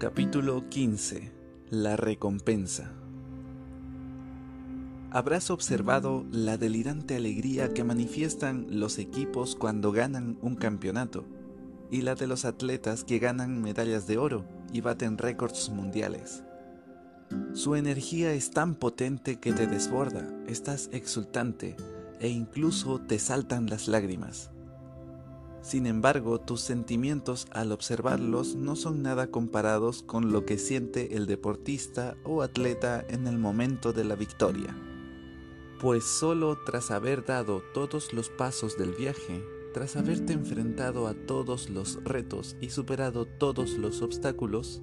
Capítulo 15 La recompensa Habrás observado la delirante alegría que manifiestan los equipos cuando ganan un campeonato y la de los atletas que ganan medallas de oro y baten récords mundiales. Su energía es tan potente que te desborda, estás exultante e incluso te saltan las lágrimas. Sin embargo, tus sentimientos al observarlos no son nada comparados con lo que siente el deportista o atleta en el momento de la victoria. Pues solo tras haber dado todos los pasos del viaje, tras haberte enfrentado a todos los retos y superado todos los obstáculos,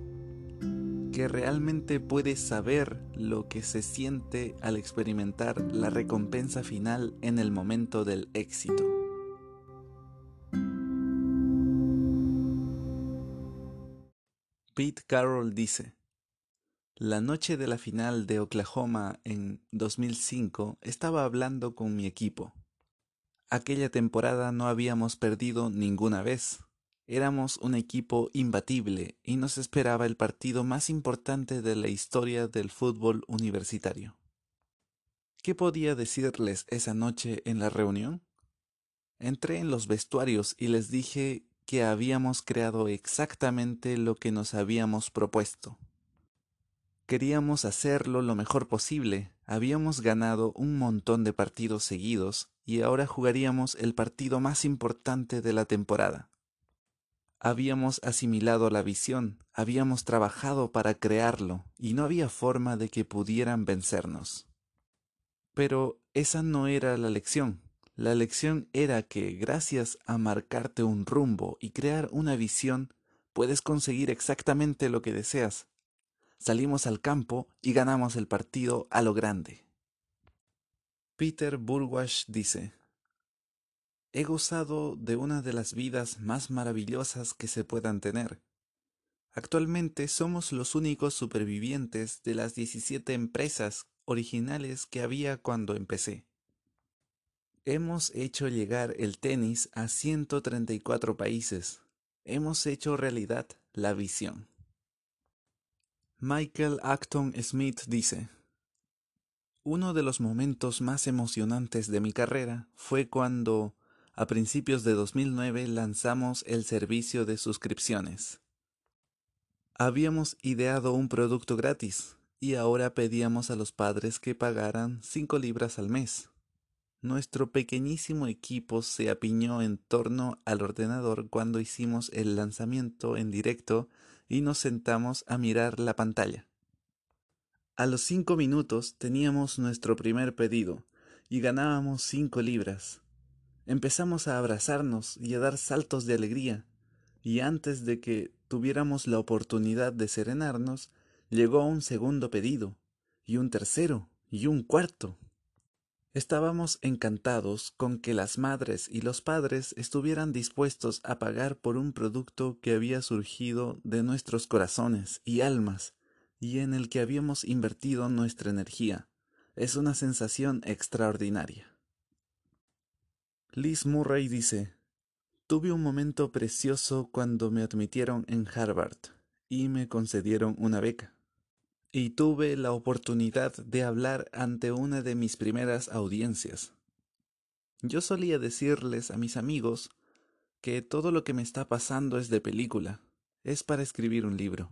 que realmente puedes saber lo que se siente al experimentar la recompensa final en el momento del éxito. Pete Carroll dice, La noche de la final de Oklahoma en 2005 estaba hablando con mi equipo. Aquella temporada no habíamos perdido ninguna vez. Éramos un equipo imbatible y nos esperaba el partido más importante de la historia del fútbol universitario. ¿Qué podía decirles esa noche en la reunión? Entré en los vestuarios y les dije que habíamos creado exactamente lo que nos habíamos propuesto. Queríamos hacerlo lo mejor posible, habíamos ganado un montón de partidos seguidos y ahora jugaríamos el partido más importante de la temporada. Habíamos asimilado la visión, habíamos trabajado para crearlo y no había forma de que pudieran vencernos. Pero esa no era la lección. La lección era que gracias a marcarte un rumbo y crear una visión, puedes conseguir exactamente lo que deseas. Salimos al campo y ganamos el partido a lo grande. Peter Burwash dice, He gozado de una de las vidas más maravillosas que se puedan tener. Actualmente somos los únicos supervivientes de las 17 empresas originales que había cuando empecé. Hemos hecho llegar el tenis a 134 países. Hemos hecho realidad la visión. Michael Acton Smith dice, Uno de los momentos más emocionantes de mi carrera fue cuando, a principios de 2009, lanzamos el servicio de suscripciones. Habíamos ideado un producto gratis y ahora pedíamos a los padres que pagaran 5 libras al mes nuestro pequeñísimo equipo se apiñó en torno al ordenador cuando hicimos el lanzamiento en directo y nos sentamos a mirar la pantalla. A los cinco minutos teníamos nuestro primer pedido y ganábamos cinco libras. Empezamos a abrazarnos y a dar saltos de alegría, y antes de que tuviéramos la oportunidad de serenarnos, llegó un segundo pedido, y un tercero, y un cuarto. Estábamos encantados con que las madres y los padres estuvieran dispuestos a pagar por un producto que había surgido de nuestros corazones y almas y en el que habíamos invertido nuestra energía. Es una sensación extraordinaria. Liz Murray dice, Tuve un momento precioso cuando me admitieron en Harvard y me concedieron una beca y tuve la oportunidad de hablar ante una de mis primeras audiencias. Yo solía decirles a mis amigos que todo lo que me está pasando es de película, es para escribir un libro.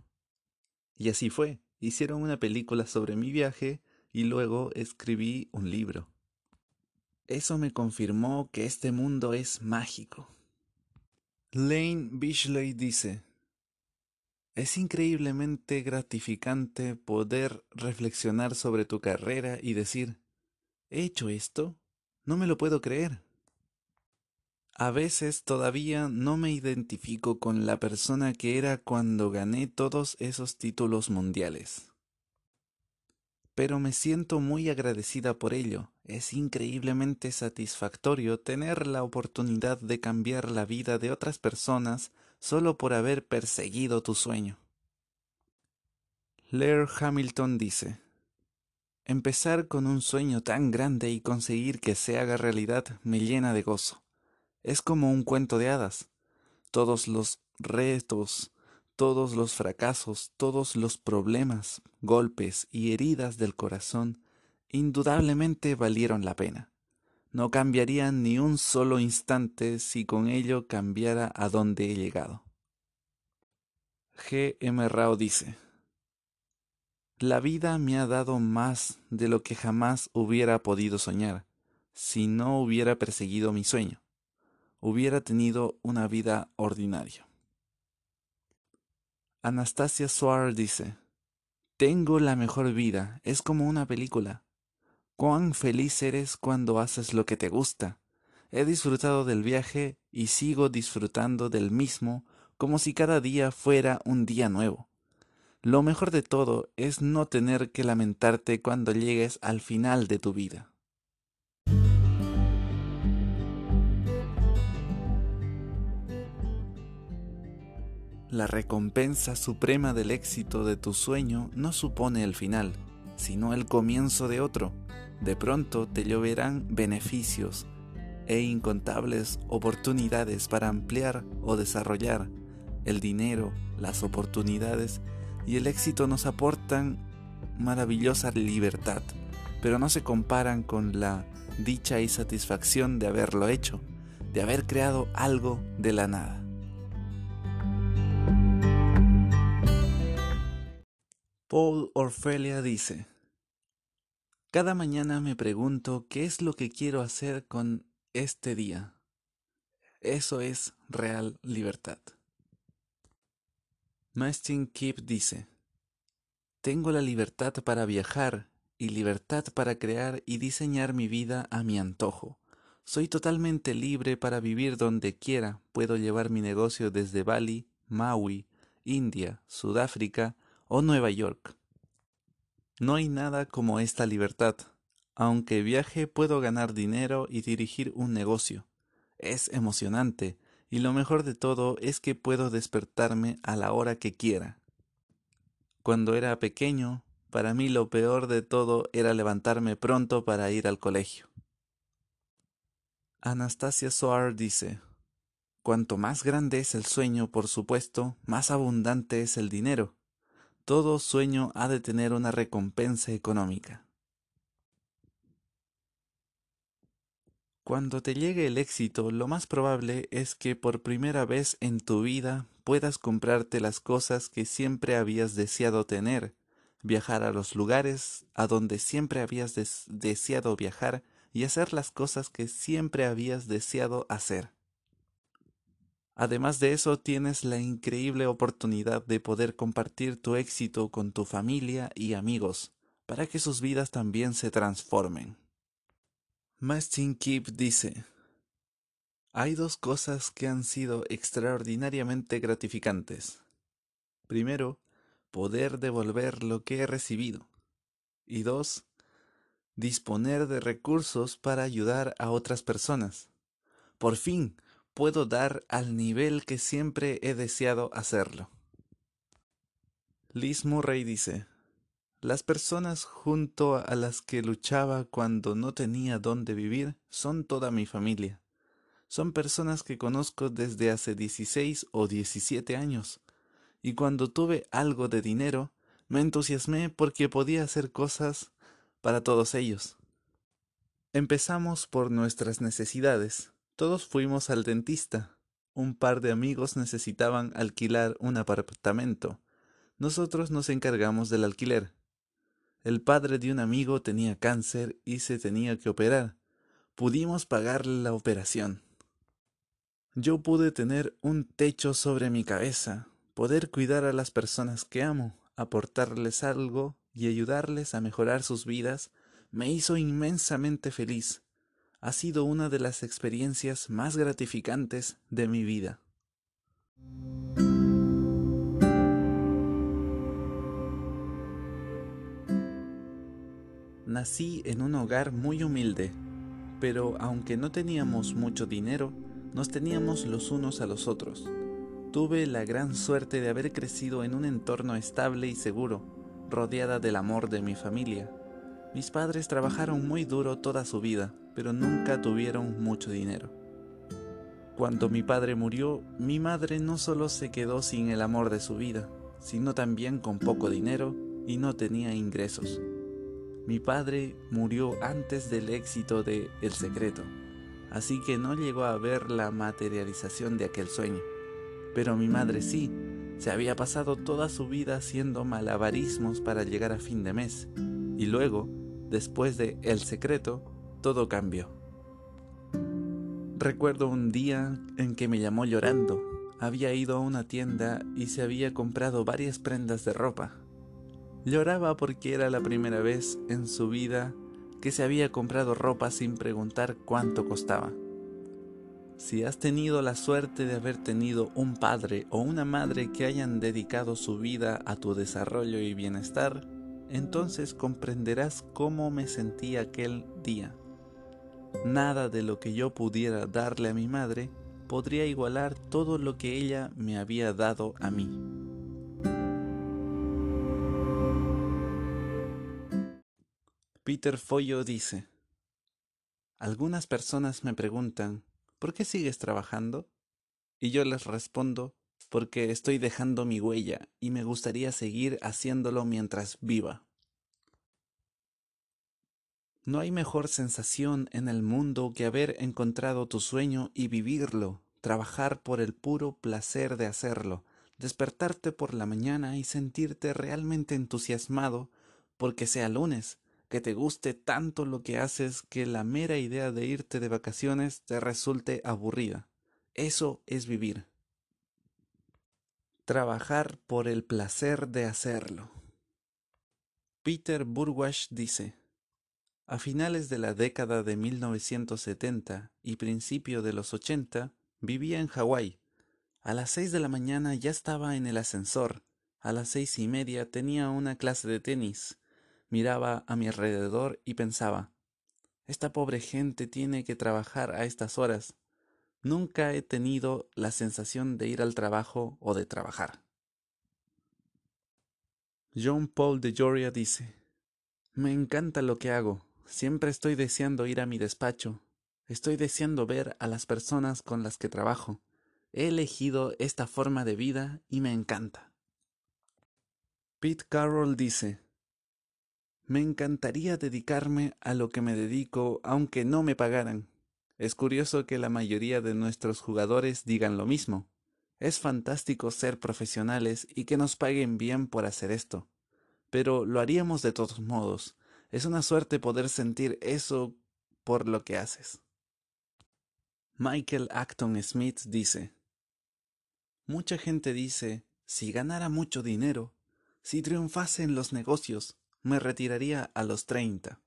Y así fue, hicieron una película sobre mi viaje y luego escribí un libro. Eso me confirmó que este mundo es mágico. Lane Bishley dice, es increíblemente gratificante poder reflexionar sobre tu carrera y decir, ¿he hecho esto? No me lo puedo creer. A veces todavía no me identifico con la persona que era cuando gané todos esos títulos mundiales. Pero me siento muy agradecida por ello. Es increíblemente satisfactorio tener la oportunidad de cambiar la vida de otras personas solo por haber perseguido tu sueño. Laird Hamilton dice, Empezar con un sueño tan grande y conseguir que se haga realidad me llena de gozo. Es como un cuento de hadas. Todos los retos, todos los fracasos, todos los problemas, golpes y heridas del corazón indudablemente valieron la pena. No cambiarían ni un solo instante si con ello cambiara a dónde he llegado. G. M. Rao dice, La vida me ha dado más de lo que jamás hubiera podido soñar si no hubiera perseguido mi sueño. Hubiera tenido una vida ordinaria. Anastasia Soar dice, Tengo la mejor vida, es como una película. Cuán feliz eres cuando haces lo que te gusta. He disfrutado del viaje y sigo disfrutando del mismo como si cada día fuera un día nuevo. Lo mejor de todo es no tener que lamentarte cuando llegues al final de tu vida. La recompensa suprema del éxito de tu sueño no supone el final, sino el comienzo de otro. De pronto te lloverán beneficios e incontables oportunidades para ampliar o desarrollar el dinero, las oportunidades y el éxito nos aportan maravillosa libertad, pero no se comparan con la dicha y satisfacción de haberlo hecho, de haber creado algo de la nada. Paul Orfelia dice, Cada mañana me pregunto qué es lo que quiero hacer con este día. Eso es real libertad. Mastin Kip dice, Tengo la libertad para viajar y libertad para crear y diseñar mi vida a mi antojo. Soy totalmente libre para vivir donde quiera. Puedo llevar mi negocio desde Bali, Maui, India, Sudáfrica o Nueva York. No hay nada como esta libertad. Aunque viaje puedo ganar dinero y dirigir un negocio. Es emocionante, y lo mejor de todo es que puedo despertarme a la hora que quiera. Cuando era pequeño, para mí lo peor de todo era levantarme pronto para ir al colegio. Anastasia Soar dice, Cuanto más grande es el sueño, por supuesto, más abundante es el dinero. Todo sueño ha de tener una recompensa económica. Cuando te llegue el éxito, lo más probable es que por primera vez en tu vida puedas comprarte las cosas que siempre habías deseado tener, viajar a los lugares a donde siempre habías deseado viajar y hacer las cosas que siempre habías deseado hacer. Además de eso, tienes la increíble oportunidad de poder compartir tu éxito con tu familia y amigos, para que sus vidas también se transformen. Mastin Keep dice, hay dos cosas que han sido extraordinariamente gratificantes. Primero, poder devolver lo que he recibido. Y dos, disponer de recursos para ayudar a otras personas. Por fin, puedo dar al nivel que siempre he deseado hacerlo. Liz Murray dice, las personas junto a las que luchaba cuando no tenía dónde vivir son toda mi familia. Son personas que conozco desde hace 16 o 17 años. Y cuando tuve algo de dinero, me entusiasmé porque podía hacer cosas para todos ellos. Empezamos por nuestras necesidades. Todos fuimos al dentista. Un par de amigos necesitaban alquilar un apartamento. Nosotros nos encargamos del alquiler. El padre de un amigo tenía cáncer y se tenía que operar. Pudimos pagarle la operación. Yo pude tener un techo sobre mi cabeza, poder cuidar a las personas que amo, aportarles algo y ayudarles a mejorar sus vidas, me hizo inmensamente feliz. Ha sido una de las experiencias más gratificantes de mi vida. Nací en un hogar muy humilde, pero aunque no teníamos mucho dinero, nos teníamos los unos a los otros. Tuve la gran suerte de haber crecido en un entorno estable y seguro, rodeada del amor de mi familia. Mis padres trabajaron muy duro toda su vida, pero nunca tuvieron mucho dinero. Cuando mi padre murió, mi madre no solo se quedó sin el amor de su vida, sino también con poco dinero y no tenía ingresos. Mi padre murió antes del éxito de El Secreto, así que no llegó a ver la materialización de aquel sueño. Pero mi madre sí, se había pasado toda su vida haciendo malabarismos para llegar a fin de mes, y luego, después de El Secreto, todo cambió. Recuerdo un día en que me llamó llorando. Había ido a una tienda y se había comprado varias prendas de ropa. Lloraba porque era la primera vez en su vida que se había comprado ropa sin preguntar cuánto costaba. Si has tenido la suerte de haber tenido un padre o una madre que hayan dedicado su vida a tu desarrollo y bienestar, entonces comprenderás cómo me sentí aquel día. Nada de lo que yo pudiera darle a mi madre podría igualar todo lo que ella me había dado a mí. Peter Follo dice, Algunas personas me preguntan, ¿por qué sigues trabajando? Y yo les respondo, porque estoy dejando mi huella y me gustaría seguir haciéndolo mientras viva. No hay mejor sensación en el mundo que haber encontrado tu sueño y vivirlo, trabajar por el puro placer de hacerlo, despertarte por la mañana y sentirte realmente entusiasmado porque sea lunes, que te guste tanto lo que haces que la mera idea de irte de vacaciones te resulte aburrida. Eso es vivir. Trabajar por el placer de hacerlo. Peter Burwash dice, a finales de la década de 1970 y principio de los 80, vivía en Hawái. A las seis de la mañana ya estaba en el ascensor. A las seis y media tenía una clase de tenis miraba a mi alrededor y pensaba, esta pobre gente tiene que trabajar a estas horas. Nunca he tenido la sensación de ir al trabajo o de trabajar. John Paul de Joria dice, Me encanta lo que hago. Siempre estoy deseando ir a mi despacho. Estoy deseando ver a las personas con las que trabajo. He elegido esta forma de vida y me encanta. Pete Carroll dice, me encantaría dedicarme a lo que me dedico aunque no me pagaran. Es curioso que la mayoría de nuestros jugadores digan lo mismo. Es fantástico ser profesionales y que nos paguen bien por hacer esto. Pero lo haríamos de todos modos. Es una suerte poder sentir eso por lo que haces. Michael Acton Smith dice, Mucha gente dice, si ganara mucho dinero, si triunfase en los negocios, me retiraría a los 30.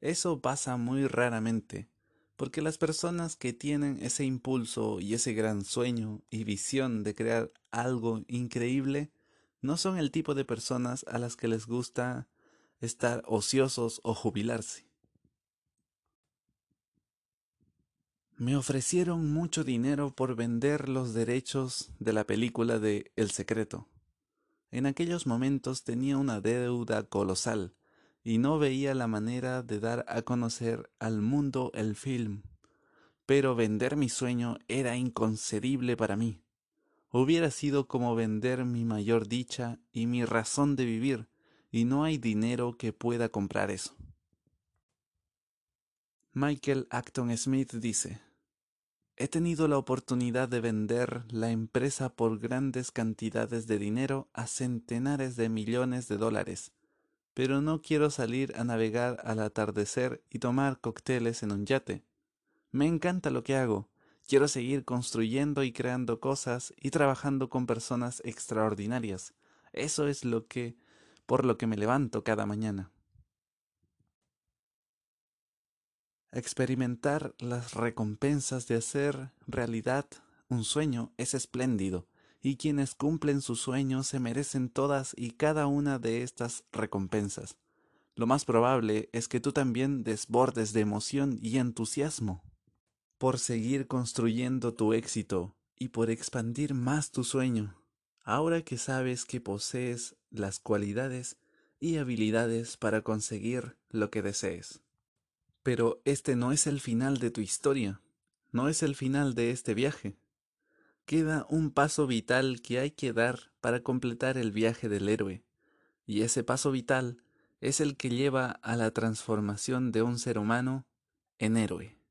Eso pasa muy raramente, porque las personas que tienen ese impulso y ese gran sueño y visión de crear algo increíble no son el tipo de personas a las que les gusta estar ociosos o jubilarse. Me ofrecieron mucho dinero por vender los derechos de la película de El Secreto. En aquellos momentos tenía una deuda colosal y no veía la manera de dar a conocer al mundo el film. Pero vender mi sueño era inconcebible para mí. Hubiera sido como vender mi mayor dicha y mi razón de vivir, y no hay dinero que pueda comprar eso. Michael Acton Smith dice, He tenido la oportunidad de vender la empresa por grandes cantidades de dinero a centenares de millones de dólares, pero no quiero salir a navegar al atardecer y tomar cócteles en un yate. Me encanta lo que hago. Quiero seguir construyendo y creando cosas y trabajando con personas extraordinarias. Eso es lo que por lo que me levanto cada mañana. Experimentar las recompensas de hacer realidad un sueño es espléndido, y quienes cumplen su sueño se merecen todas y cada una de estas recompensas. Lo más probable es que tú también desbordes de emoción y entusiasmo por seguir construyendo tu éxito y por expandir más tu sueño, ahora que sabes que posees las cualidades y habilidades para conseguir lo que desees. Pero este no es el final de tu historia. no es el final de este viaje. Queda un paso vital que hay que dar para completar el viaje del héroe, y ese paso vital es el que lleva a la transformación de un ser humano en héroe.